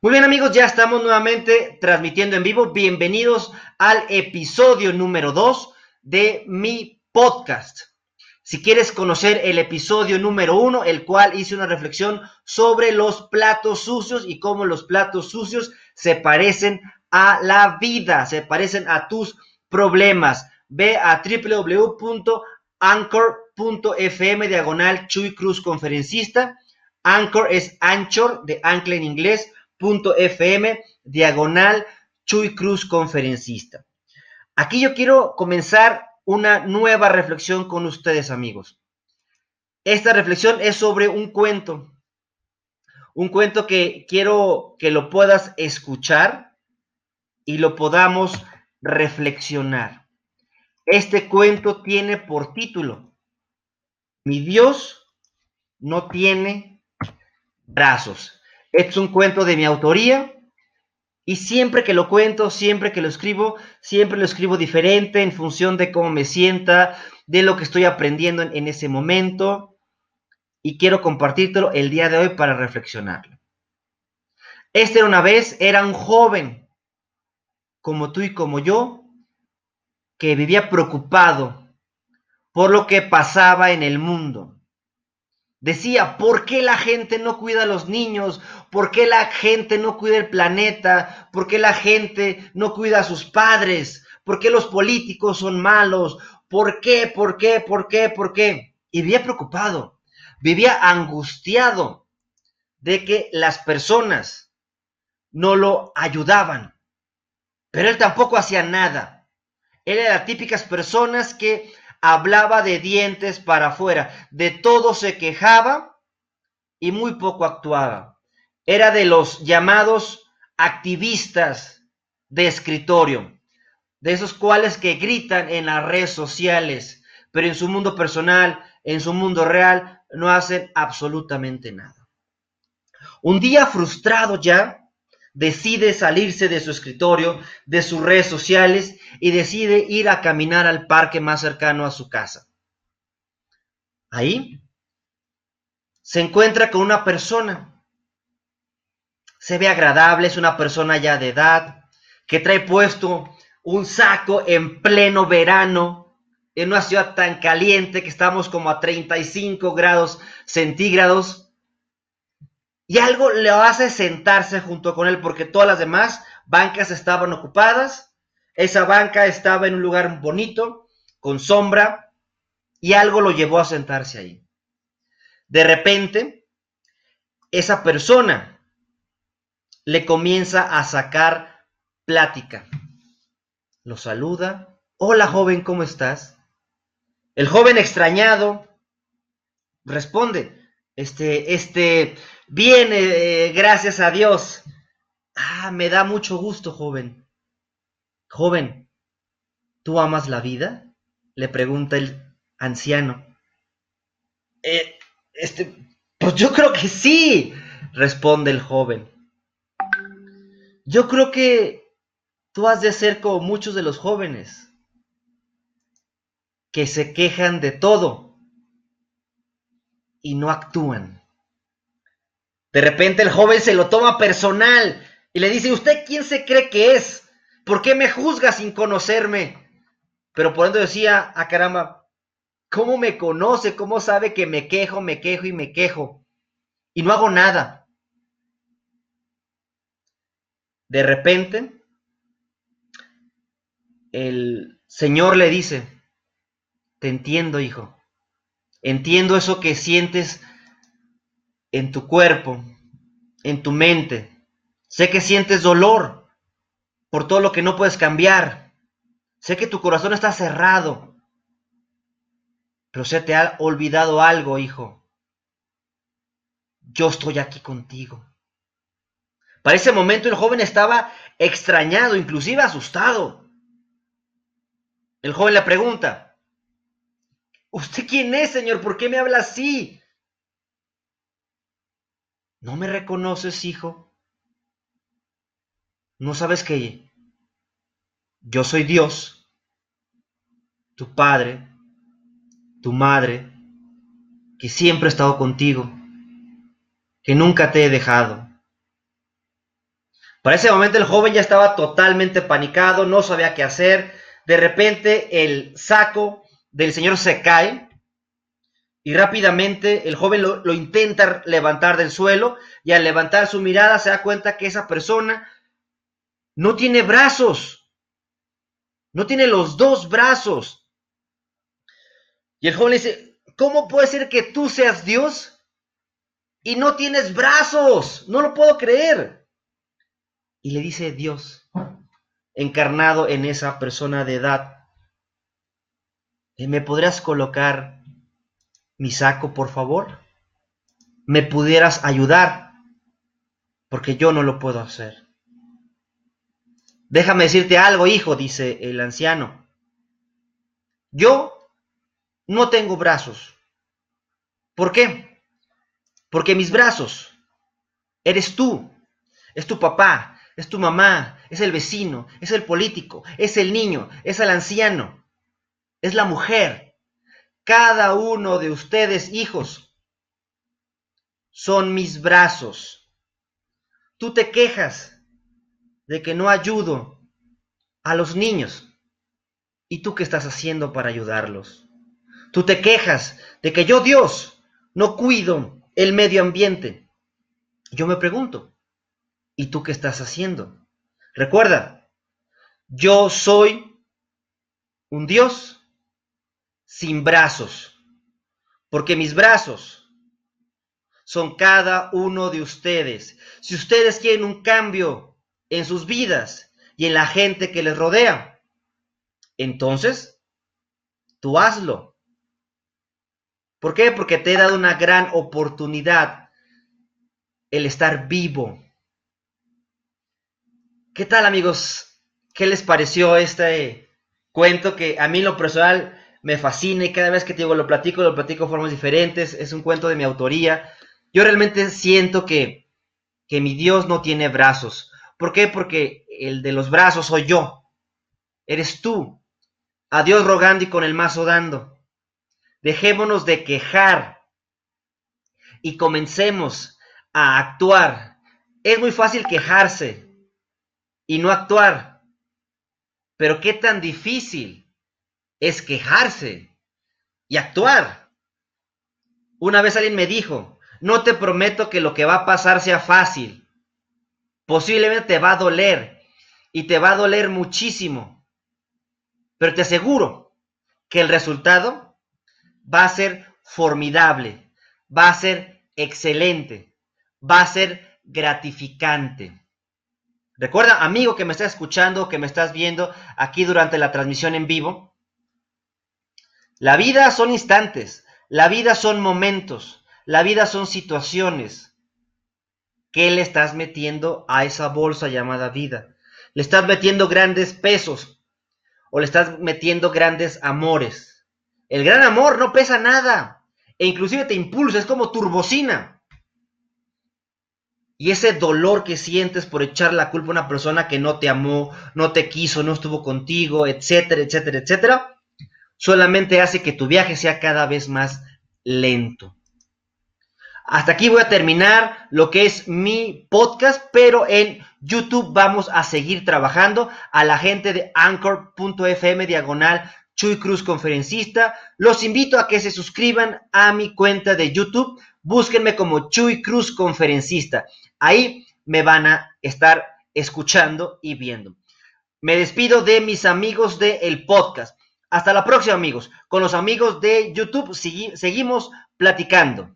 Muy bien amigos, ya estamos nuevamente transmitiendo en vivo. Bienvenidos al episodio número 2 de mi podcast. Si quieres conocer el episodio número 1, el cual hice una reflexión sobre los platos sucios y cómo los platos sucios se parecen a la vida, se parecen a tus problemas. Ve a www.anchor.fm diagonal Chuy Cruz conferencista. Anchor es anchor de ancla en inglés fm diagonal Chuy Cruz conferencista. Aquí yo quiero comenzar una nueva reflexión con ustedes amigos. Esta reflexión es sobre un cuento, un cuento que quiero que lo puedas escuchar y lo podamos reflexionar. Este cuento tiene por título, Mi Dios no tiene brazos. Este es un cuento de mi autoría y siempre que lo cuento, siempre que lo escribo, siempre lo escribo diferente en función de cómo me sienta, de lo que estoy aprendiendo en, ese momento y quiero compartírtelo el día de hoy para reflexionarlo. Este era una vez, era un joven como tú y como yo, que vivía preocupado por lo que pasaba en el mundo. Decía, ¿por qué la gente no cuida a los niños? ¿Por qué la gente no cuida el planeta? ¿Por qué la gente no cuida a sus padres? ¿Por qué los políticos son malos? ¿Por qué? ¿Por qué? ¿Por qué? ¿Por qué? Y vivía preocupado, vivía angustiado de que las personas no lo ayudaban. Pero él tampoco hacía nada. Él era las típicas personas que hablaba de dientes para afuera, de todo se quejaba y muy poco actuaba. Era de los llamados activistas de escritorio, de esos cuales que gritan en las redes sociales, pero en su mundo personal, en su mundo real, no hacen absolutamente nada. Un día frustrado ya, decide salirse de su escritorio, de sus redes sociales y decide ir a caminar al parque más cercano a su casa. Ahí se encuentra con una persona. Se ve agradable, es una persona ya de edad, que trae puesto un saco en pleno verano, en una ciudad tan caliente que estamos como a 35 grados centígrados y algo le hace sentarse junto con él porque todas las demás bancas estaban ocupadas. Esa banca estaba en un lugar bonito, con sombra, y algo lo llevó a sentarse ahí. De repente, esa persona le comienza a sacar plática. Lo saluda. Hola joven, ¿cómo estás? El joven extrañado responde, este, este, Bien, eh, gracias a Dios. Ah, me da mucho gusto, joven. Joven, ¿tú amas la vida? Le pregunta el anciano. Eh, este, pues yo creo que sí, responde el joven. Yo creo que tú has de ser como muchos de los jóvenes que se quejan de todo y no actúan. De repente el joven se lo toma personal y le dice, ¿usted quién se cree que es? ¿Por qué me juzga sin conocerme? Pero por dentro decía, a ah, caramba, ¿cómo me conoce? ¿Cómo sabe que me quejo, me quejo y me quejo? Y no hago nada. De repente, el Señor le dice, te entiendo, hijo. Entiendo eso que sientes en tu cuerpo, en tu mente. Sé que sientes dolor por todo lo que no puedes cambiar. Sé que tu corazón está cerrado. Pero se te ha olvidado algo, hijo. Yo estoy aquí contigo. Para ese momento el joven estaba extrañado, inclusive asustado. El joven le pregunta, ¿usted quién es, Señor? ¿Por qué me habla así? ¿No me reconoces, hijo? ¿No sabes que yo soy Dios, tu Padre, tu Madre, que siempre he estado contigo, que nunca te he dejado? Para ese momento el joven ya estaba totalmente panicado, no sabía qué hacer. De repente el saco del señor se cae y rápidamente el joven lo, intenta levantar del suelo y al levantar su mirada se da cuenta que esa persona no tiene brazos, no tiene los dos brazos. Y el joven le dice, ¿cómo puede ser que tú seas Dios y no tienes brazos? No lo puedo creer. Y le dice Dios, encarnado en esa persona de edad, ¿me podrías colocar mi saco, por favor? ¿Me pudieras ayudar? Porque yo no lo puedo hacer. Déjame decirte algo, hijo, dice el anciano. Yo no tengo brazos. ¿Por qué? Porque mis brazos eres tú, es tu papá, es tu mamá, es el vecino, es el político, es el niño, es el anciano, es la mujer. Cada uno de ustedes, hijos, son mis brazos. Tú te quejas de que no ayudo a los niños. ¿Y tú qué estás haciendo para ayudarlos? Tú te quejas de que yo, Dios, no cuido el medio ambiente. Yo me pregunto, ¿y tú qué estás haciendo? Recuerda, yo soy un Dios sin brazos, porque mis brazos son cada uno de ustedes. Si ustedes quieren un cambio en sus vidas y en la gente que les rodea. Entonces, tú hazlo. ¿Por qué? Porque te he dado una gran oportunidad el estar vivo. ¿Qué tal amigos? ¿Qué les pareció este cuento que a mí lo personal me fascina y cada vez que te digo lo platico, lo platico de formas diferentes, es un cuento de mi autoría. Yo realmente siento que, que mi Dios no tiene brazos, ¿Por qué? Porque el de los brazos soy yo. Eres tú. A Dios rogando y con el mazo dando. Dejémonos de quejar y comencemos a actuar. Es muy fácil quejarse y no actuar. Pero qué tan difícil es quejarse y actuar. Una vez alguien me dijo, no te prometo que lo que va a pasar sea fácil, Posiblemente te va a doler y te va a doler muchísimo. Pero te aseguro que el resultado va a ser formidable, va a ser excelente, va a ser gratificante. Recuerda, amigo que me estás escuchando, que me estás viendo aquí durante la transmisión en vivo, la vida son instantes, la vida son momentos, la vida son situaciones. ¿Qué le estás metiendo a esa bolsa llamada vida? ¿Le estás metiendo grandes pesos o le estás metiendo grandes amores? El gran amor no pesa nada e inclusive te impulsa, es como turbocina. Y ese dolor que sientes por echar la culpa a una persona que no te amó, no te quiso, no estuvo contigo, etcétera, etcétera, etcétera, solamente hace que tu viaje sea cada vez más lento. Hasta aquí voy a terminar lo que es mi podcast, pero en YouTube vamos a seguir trabajando a la gente de anchor.fm diagonal Chuy Cruz Conferencista. Los invito a que se suscriban a mi cuenta de YouTube. Búsquenme como Chuy Cruz Conferencista. Ahí me van a estar escuchando y viendo. Me despido de mis amigos del podcast. Hasta la próxima amigos. Con los amigos de YouTube seguimos platicando.